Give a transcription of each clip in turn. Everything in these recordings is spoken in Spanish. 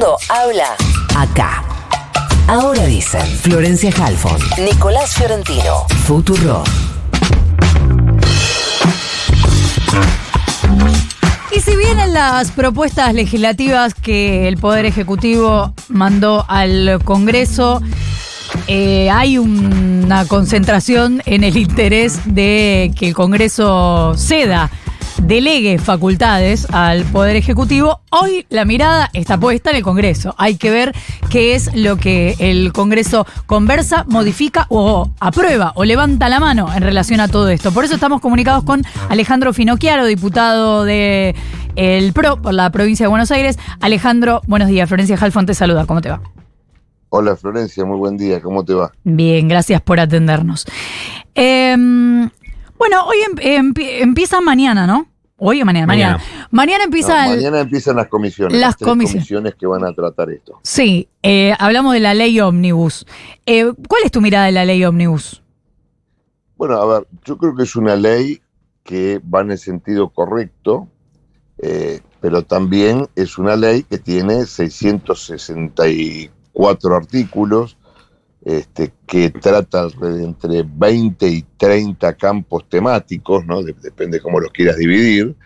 mundo habla acá. Ahora dicen Florencia Halfon, Nicolás Fiorentino, Futuro. Y si vienen las propuestas legislativas que el Poder Ejecutivo mandó al Congreso, eh, hay una concentración en el interés de que el Congreso ceda delegue facultades al Poder Ejecutivo, hoy la mirada está puesta en el Congreso. Hay que ver qué es lo que el Congreso conversa, modifica o aprueba o levanta la mano en relación a todo esto. Por eso estamos comunicados con Alejandro Finocchiaro, diputado de el PRO por la provincia de Buenos Aires. Alejandro, buenos días. Florencia Jalfón te saluda. ¿Cómo te va? Hola Florencia, muy buen día. ¿Cómo te va? Bien, gracias por atendernos. Em, bueno, hoy em, empieza mañana, ¿no? Hoy o mañana, mañana. Mañana, empieza mañana empiezan las comisiones. Las, comisiones. que van a tratar esto. Sí, eh, hablamos de la ley ómnibus. Eh, ¿Cuál es tu mirada de la ley ómnibus? Bueno, a ver, yo creo que es una ley que va en el sentido correcto, eh, pero también es una ley que tiene 664 artículos, este, que trata entre 20 y 30 campos temáticos, ¿no? depende cómo los quieras dividir,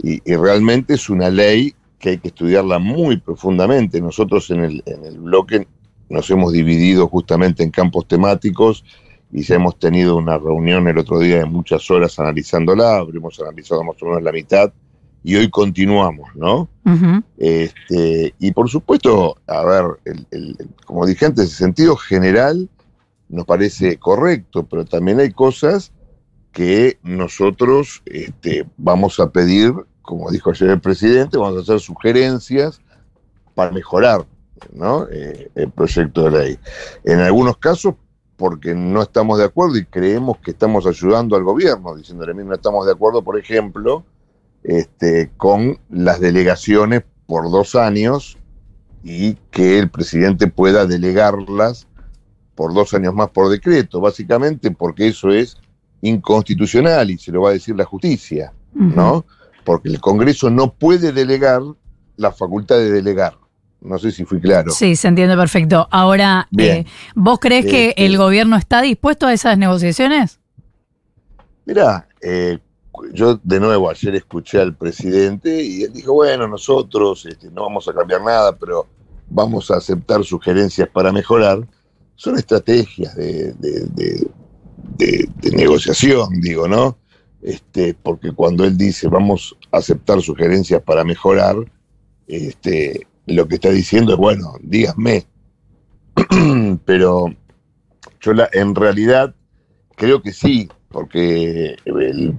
y, realmente es una ley que hay que estudiarla muy profundamente. Nosotros en el, en el bloque nos hemos dividido justamente en campos temáticos y ya hemos tenido una reunión el otro día de muchas horas analizándola, habríamos analizado más o menos la mitad, y hoy continuamos, ¿no? este, y por supuesto, a ver, el, como dije antes, el sentido general nos parece correcto, pero también hay cosas que nosotros este, vamos a pedir, como dijo ayer el presidente, vamos a hacer sugerencias para mejorar ¿no? Eh, el proyecto de ley. En algunos casos, porque no estamos de acuerdo y creemos que estamos ayudando al gobierno, diciéndole, no estamos de acuerdo, por ejemplo, este, con las delegaciones por dos años y que el presidente pueda delegarlas por dos años más por decreto, básicamente porque eso es inconstitucional y se lo va a decir la justicia, ¿no? Porque el Congreso no puede delegar la facultad de delegar. No sé si fui claro. Sí, se entiende perfecto. Ahora, eh, ¿vos crees que este el gobierno está dispuesto a esas negociaciones? Mira, eh, yo de nuevo ayer escuché al presidente y él dijo, bueno, nosotros este, no vamos a cambiar nada, pero vamos a aceptar sugerencias para mejorar. Son estrategias de, negociación, digo, ¿no? Este, porque cuando él dice vamos a aceptar sugerencias para mejorar, este, lo que está diciendo es, bueno, díganme. pero yo la, en realidad creo que sí, porque el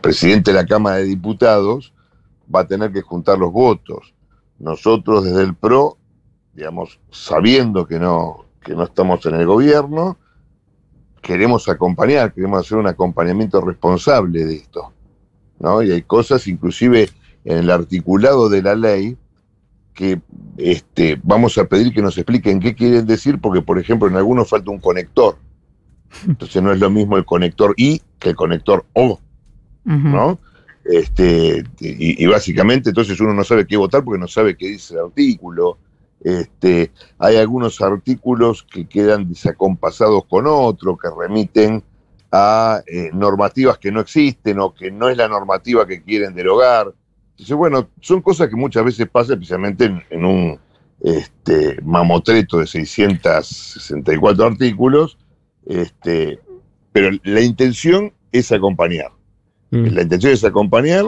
presidente de la Cámara de Diputados va a tener que juntar los votos. Nosotros desde el PRO, digamos, sabiendo que no, que no estamos en el gobierno, queremos acompañar, queremos hacer un acompañamiento responsable de esto. ¿no? Y hay cosas, inclusive en el articulado de la ley, que este, vamos a pedir que nos expliquen qué quieren decir, porque, por ejemplo, en algunos falta un conector. Entonces no es lo mismo el conector I que el conector O, ¿no? Este, y, básicamente entonces uno no sabe qué votar porque no sabe qué dice el artículo. Este, hay algunos artículos que quedan desacompasados con otros, que remiten a eh, normativas que no existen o que no es la normativa que quieren derogar. Entonces, bueno, son cosas que muchas veces pasan especialmente en, en un este, mamotreto de 664 artículos, este, pero la intención es acompañar. Mm. La intención es acompañar,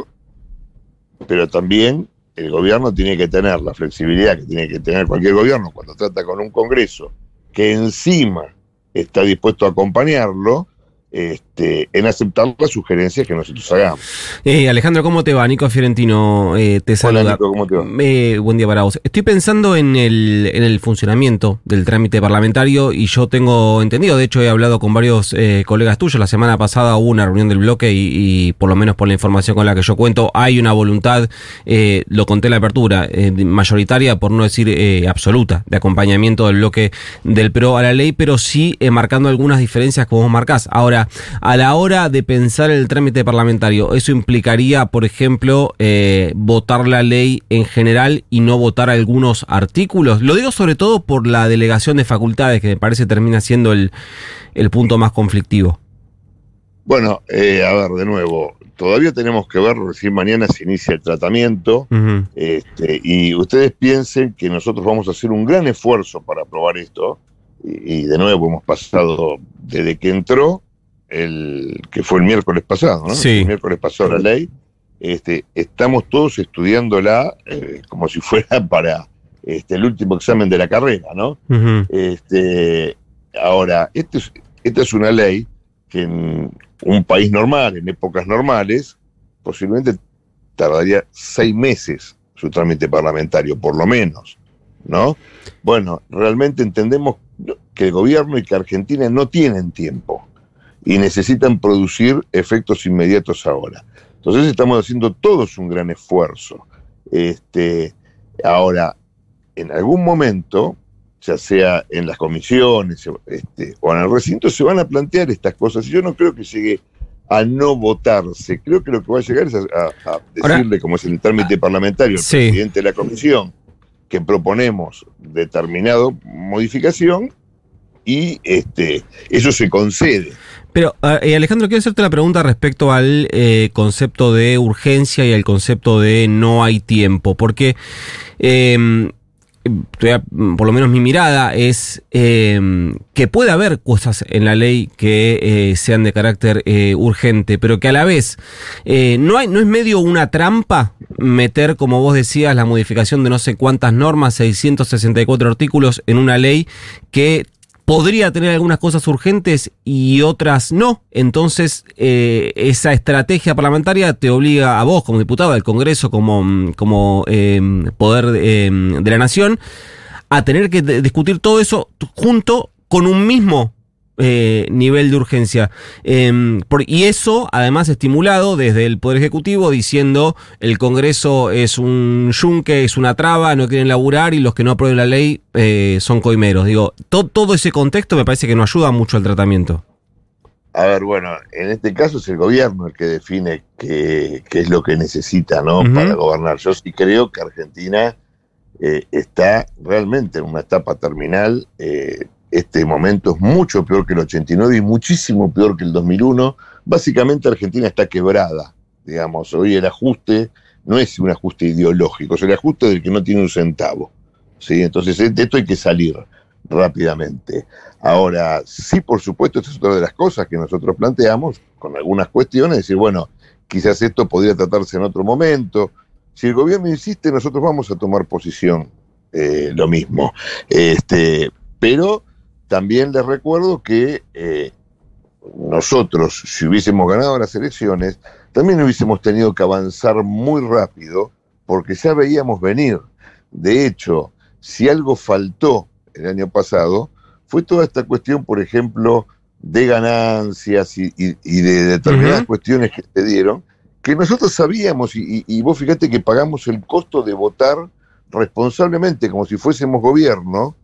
pero también el gobierno tiene que tener la flexibilidad que tiene que tener cualquier gobierno cuando trata con un Congreso que encima está dispuesto a acompañarlo, este, en aceptar las sugerencias que nosotros hagamos. Eh, Alejandro, ¿cómo te va? Nico Fiorentino eh, te saluda. Hola, Nico, ¿cómo te va? Eh, buen día para vos. Estoy pensando en el, en el funcionamiento del trámite parlamentario y yo tengo entendido, de hecho he hablado con varios colegas tuyos, la semana pasada hubo una reunión del bloque y, por lo menos por la información con la que yo cuento, hay una voluntad, lo conté en la apertura, mayoritaria, por no decir absoluta, de acompañamiento del bloque del PRO a la ley, pero sí marcando algunas diferencias como vos marcás. Ahora, Ahora, a la hora de pensar el trámite parlamentario, ¿eso implicaría, por ejemplo, eh, votar la ley en general y no votar algunos artículos? Lo digo sobre todo por la delegación de facultades, que me parece termina siendo el, punto más conflictivo. Bueno, eh, a ver, de nuevo, todavía tenemos que ver, recién mañana se inicia el tratamiento, este, y ustedes piensen que nosotros vamos a hacer un gran esfuerzo para aprobar esto, y, de nuevo hemos pasado desde que entró, el que fue el miércoles pasado, ¿no? Sí. El miércoles pasó la ley, este, estamos todos estudiándola eh, como si fuera para este, el último examen de la carrera, ¿no? este, ahora, este esta es una ley que en un país normal, en épocas normales, posiblemente tardaría seis meses su trámite parlamentario, por lo menos, ¿no? Bueno, realmente entendemos que el gobierno y que Argentina no tienen tiempo y necesitan producir efectos inmediatos ahora. Entonces estamos haciendo todos un gran esfuerzo. Este, ahora, en algún momento ya sea en las comisiones este, o en el recinto, se van a plantear estas cosas. Y yo no creo que llegue a no votarse. Creo que lo que va a llegar es a, decirle, como es el trámite parlamentario, al presidente de la comisión, que proponemos determinada modificación y este, eso se concede. Pero, eh, Alejandro, quiero hacerte la pregunta respecto al eh, concepto de urgencia y al concepto de no hay tiempo, porque eh, por lo menos mi mirada es eh, que puede haber cosas en la ley que eh, sean de carácter urgente, pero que a la vez no es medio una trampa meter, como vos decías, la modificación de no sé cuántas normas, 664 artículos en una ley que podría tener algunas cosas urgentes y otras no. Entonces, eh, esa estrategia parlamentaria te obliga a vos, como diputado del Congreso, como, como eh, poder eh, de la nación, a tener que discutir todo eso junto con un mismo eh, nivel de urgencia. Em, y eso, además, estimulado desde el Poder Ejecutivo diciendo el Congreso es un yunque, es una traba, no quieren laburar y los que no aprueben la ley eh, son coimeros. Digo, todo ese contexto me parece que no ayuda mucho al tratamiento. A ver, bueno, en este caso es el gobierno el que define qué, es lo que necesita ¿no? para gobernar. Yo sí creo que Argentina eh, está realmente en una etapa terminal este momento es mucho peor que el 89 y muchísimo peor que el 2001. Básicamente Argentina está quebrada, digamos. Hoy el ajuste no es un ajuste ideológico, es el ajuste del que no tiene un centavo. ¿sí? Entonces de esto hay que salir rápidamente. Ahora, sí, por supuesto, esta es otra de las cosas que nosotros planteamos, con algunas cuestiones, decir, bueno, quizás esto podría tratarse en otro momento. Si el gobierno insiste, nosotros vamos a tomar posición eh, lo mismo. Este, pero también les recuerdo que eh, nosotros, si hubiésemos ganado las elecciones, también hubiésemos tenido que avanzar muy rápido porque ya veíamos venir. De hecho, si algo faltó el año pasado, fue toda esta cuestión, por ejemplo, de ganancias y, de determinadas cuestiones que se dieron, que nosotros sabíamos, y, y, vos fíjate que pagamos el costo de votar responsablemente, como si fuésemos gobierno,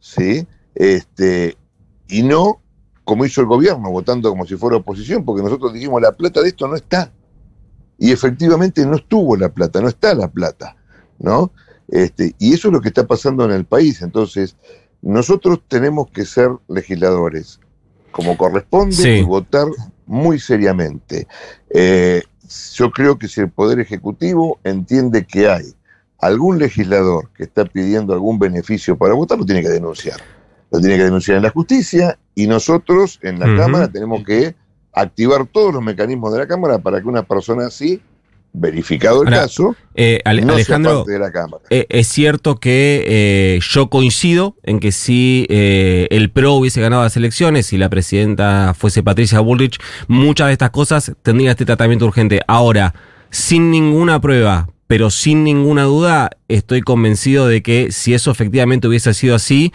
¿sí? Este, y no como hizo el gobierno, votando como si fuera oposición, porque nosotros dijimos la plata de esto no está. Y efectivamente no estuvo la plata, no está la plata, ¿no? Este, y eso es lo que está pasando en el país. Entonces, nosotros tenemos que ser legisladores como corresponde y votar muy seriamente. Eh, yo creo que si el Poder Ejecutivo entiende que hay algún legislador que está pidiendo algún beneficio para votar, lo tiene que denunciar lo tiene que denunciar en la justicia y nosotros en la Cámara tenemos que activar todos los mecanismos de la Cámara para que una persona así, verificado el caso, eh, Alejandro, de la Cámara. Eh, es cierto que eh, yo coincido en que si el PRO hubiese ganado las elecciones y la presidenta fuese Patricia Bullrich, muchas de estas cosas tendrían este tratamiento urgente. Ahora, sin ninguna prueba, pero sin ninguna duda estoy convencido de que si eso efectivamente hubiese sido así,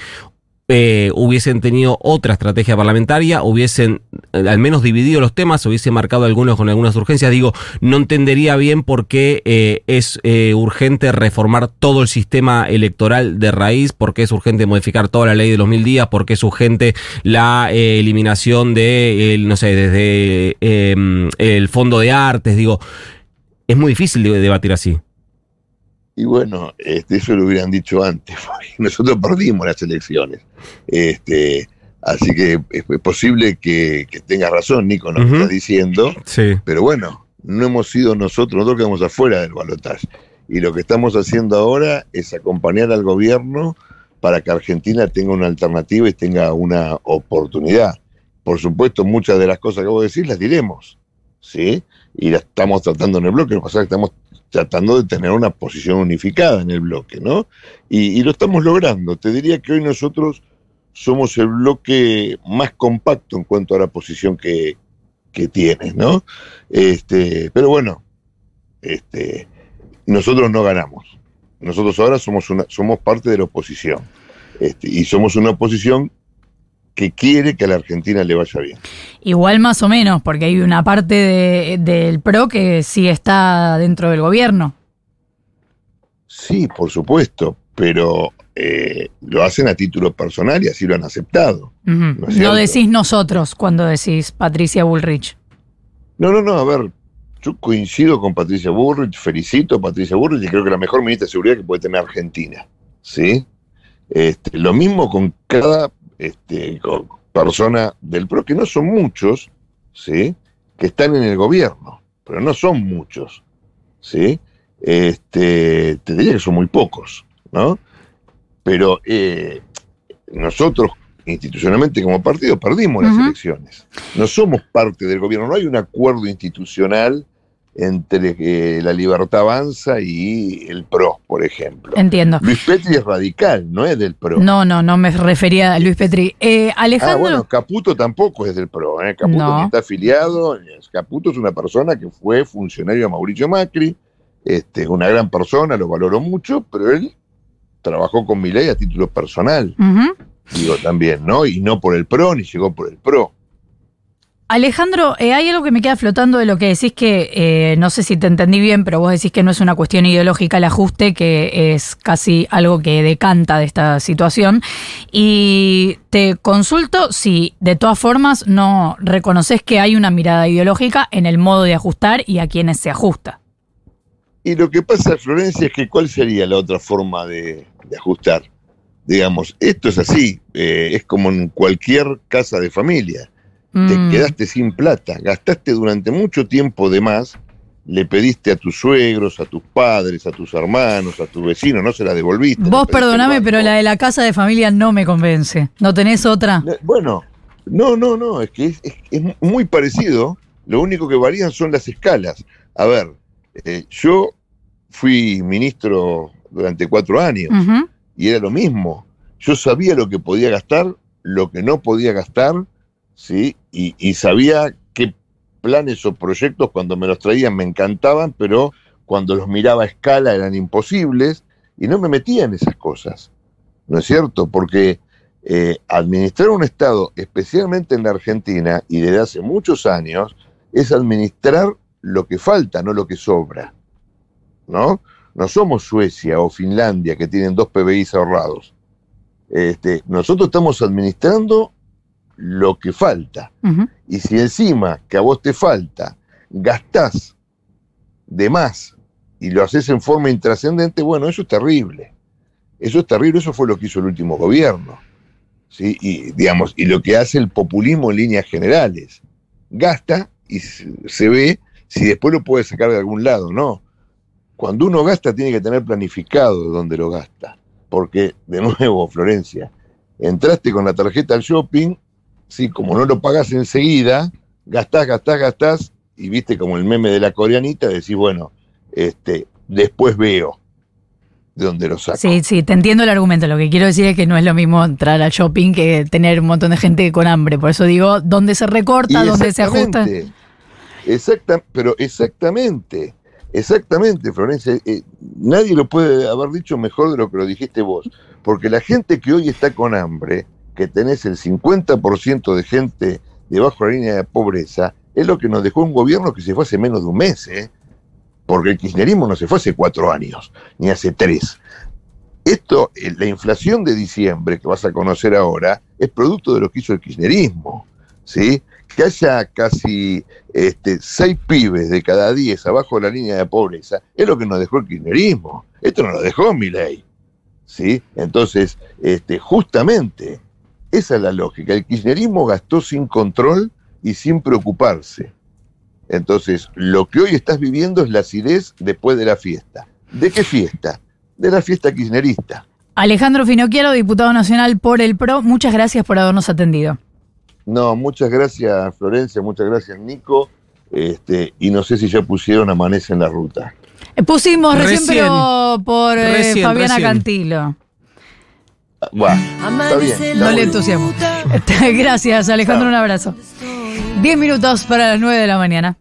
eh, hubiesen tenido otra estrategia parlamentaria, hubiesen eh, al menos dividido los temas, hubiesen marcado algunos con algunas urgencias. Digo, no entendería bien por qué eh, es urgente reformar todo el sistema electoral de raíz, por qué es urgente modificar toda la ley de los mil días, por qué es urgente la eliminación de, no sé, desde el fondo de artes. Digo, es muy difícil debatir así. Y bueno, este, eso lo hubieran dicho antes, porque nosotros perdimos las elecciones. Este, así que es posible que, que tengas razón, Nico, nos está diciendo. Sí. Pero bueno, no hemos sido nosotros, nosotros quedamos afuera del balotaje. Y lo que estamos haciendo ahora es acompañar al gobierno para que Argentina tenga una alternativa y tenga una oportunidad. Por supuesto, muchas de las cosas que vos decís las diremos, ¿sí? Y las estamos tratando en el bloque, lo que pasa es que estamos tratando de tener una posición unificada en el bloque, ¿no? Y, lo estamos logrando. Te diría que hoy nosotros somos el bloque más compacto en cuanto a la posición que, que tienes, ¿no? Este, pero bueno, este, nosotros no ganamos. Nosotros ahora somos, una, somos parte de la oposición. Este, y somos una oposición que quiere que a la Argentina le vaya bien. Igual más o menos, porque hay una parte del PRO que sí está dentro del gobierno. Sí, por supuesto, pero eh, lo hacen a título personal y así lo han aceptado. ¿no, decís nosotros cuando decís Patricia Bullrich. No, no, no, a ver, yo coincido con Patricia Bullrich, felicito a Patricia Bullrich y creo que la mejor ministra de Seguridad que puede tener Argentina. ¿Sí? Este, lo mismo con cada este, persona del PRO, que no son muchos, ¿sí? que están en el gobierno, pero no son muchos. ¿sí? Este, te diría que son muy pocos, ¿no? Pero eh, nosotros institucionalmente como partido perdimos las elecciones. No somos parte del gobierno, no hay un acuerdo institucional entre eh, la libertad avanza y el PRO, por ejemplo. Entiendo. Luis Petri es radical, no es del PRO. No, no, no me refería a Luis Petri. Eh, Alejandro. Ah, bueno, Caputo tampoco es del PRO. ¿eh? Caputo está afiliado. Caputo es una persona que fue funcionario de Mauricio Macri. Este, una gran persona, lo valoro mucho, pero él trabajó con mi ley a título personal. Digo también, ¿no? Y no por el PRO, ni llegó por el PRO. Alejandro, eh, hay algo que me queda flotando de lo que decís que, eh, no sé si te entendí bien, pero vos decís que no es una cuestión ideológica el ajuste, que es casi algo que decanta de esta situación. Y te consulto si de todas formas no reconoces que hay una mirada ideológica en el modo de ajustar y a quienes se ajusta. Y lo que pasa, Florencia, es que cuál sería la otra forma de, ajustar. Digamos, esto es así, eh, es como en cualquier casa de familia te mm. quedaste sin plata, gastaste durante mucho tiempo de más, le pediste a tus suegros, a tus padres, a tus hermanos, a tus vecinos, no se la devolviste. Vos perdoname, pero la de la casa de familia no me convence. ¿No tenés otra? Bueno, no, no, no, es que es, muy parecido, lo único que varían son las escalas. A ver, eh, yo fui ministro durante cuatro años y era lo mismo. Yo sabía lo que podía gastar, lo que no podía gastar, ¿sí? Y, sabía qué planes o proyectos cuando me los traían me encantaban, pero cuando los miraba a escala eran imposibles y no me metía en esas cosas, ¿no es cierto? Porque eh, administrar un Estado, especialmente en la Argentina y desde hace muchos años, es administrar lo que falta, no lo que sobra, ¿no? No somos Suecia o Finlandia que tienen dos PBIs ahorrados. Este, nosotros estamos administrando lo que falta. Y si encima que a vos te falta, gastás de más y lo haces en forma intrascendente, bueno, eso es terrible. Eso es terrible, eso fue lo que hizo el último gobierno. ¿sí? Y, digamos, y lo que hace el populismo en líneas generales. Gasta y se ve si después lo puede sacar de algún lado, no. Cuando uno gasta tiene que tener planificado de dónde lo gasta. Porque, de nuevo, Florencia, entraste con la tarjeta al shopping ¿sí? como no lo pagas enseguida, gastás, gastás, gastás, y viste como el meme de la coreanita, decís, bueno, este, después veo de dónde lo saco. Sí, sí, te entiendo el argumento. Lo que quiero decir es que no es lo mismo entrar al shopping que tener un montón de gente con hambre. Por eso digo, ¿dónde se recorta? ¿Dónde se ajusta? Exacta, pero exactamente, exactamente, Florencia. Eh, nadie lo puede haber dicho mejor de lo que lo dijiste vos. Porque la gente que hoy está con hambre que tenés el 50% de gente debajo de la línea de pobreza, es lo que nos dejó un gobierno que se fue hace menos de un mes, ¿eh? porque el kirchnerismo no se fue hace cuatro años, ni hace tres. Esto, eh, la inflación de diciembre que vas a conocer ahora, es producto de lo que hizo el kirchnerismo, ¿sí? Que haya casi este, seis pibes de cada diez abajo de la línea de pobreza, es lo que nos dejó el kirchnerismo. Esto no lo dejó mi ley, ¿sí? Entonces, este, justamente, esa es la lógica. El kirchnerismo gastó sin control y sin preocuparse. Entonces, lo que hoy estás viviendo es la acidez después de la fiesta. ¿De qué fiesta? De la fiesta kirchnerista. Alejandro Finocchiaro, diputado nacional por el PRO, muchas gracias por habernos atendido. No, muchas gracias Florencia, muchas gracias Nico. Este, y no sé si ya pusieron Amanece en la ruta. Eh, pusimos recién, por eh, Fabiana Cantilo. Bueno, está bien. no le entusiasmo. Gracias, Alejandro, un abrazo. Diez minutos para las nueve de la mañana.